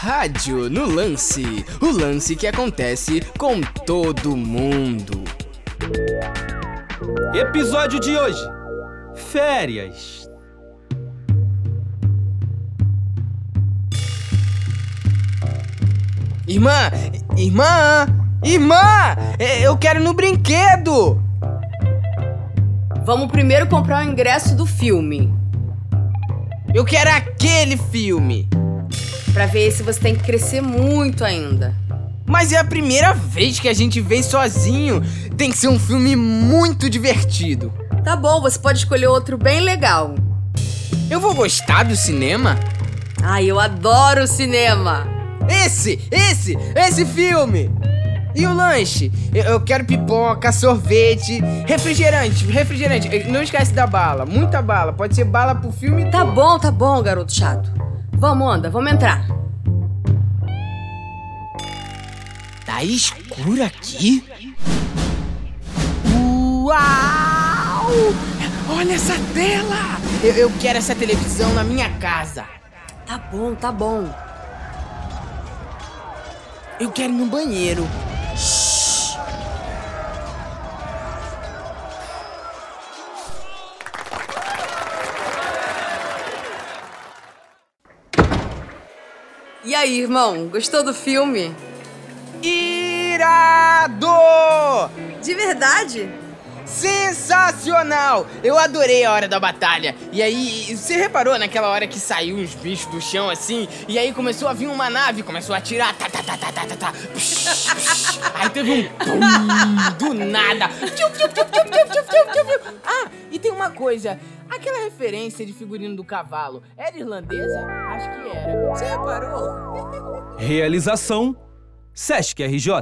Rádio no lance. O lance que acontece com todo mundo. Episódio de hoje: Férias. Irmã, irmã, irmã, é, eu quero ir no brinquedo. Vamos primeiro comprar o ingresso do filme. Eu quero aquele filme. Pra ver se você tem que crescer muito ainda. Mas é a primeira vez que a gente vem sozinho. Tem que ser um filme muito divertido. Tá bom, você pode escolher outro bem legal. Eu vou gostar do cinema? Ai, eu adoro cinema. Esse, esse, esse filme! E o lanche? Eu, quero pipoca, sorvete, refrigerante, refrigerante. Não esquece da bala, muita bala. Pode ser bala pro filme Tá todo. bom, tá bom, garoto chato. Vamos, anda, vamos entrar. Tá escuro aqui? Uau! Olha essa tela! Eu, eu quero essa televisão na minha casa. Tá bom, tá bom. Eu quero ir no banheiro. E aí, irmão, gostou do filme? Irado! De verdade? Sensacional! Eu adorei a hora da batalha. E aí, você reparou naquela hora que saiu os bichos do chão assim? E aí começou a vir uma nave, começou a atirar. Tá, tá, tá, tá, tá, tá, tá. Psh, psh. Aí teve um pum do nada. Ah, e tem uma coisa. Aquela referência de figurino do cavalo era irlandesa? Acho que era. Você reparou? Realização: Sesc RJ.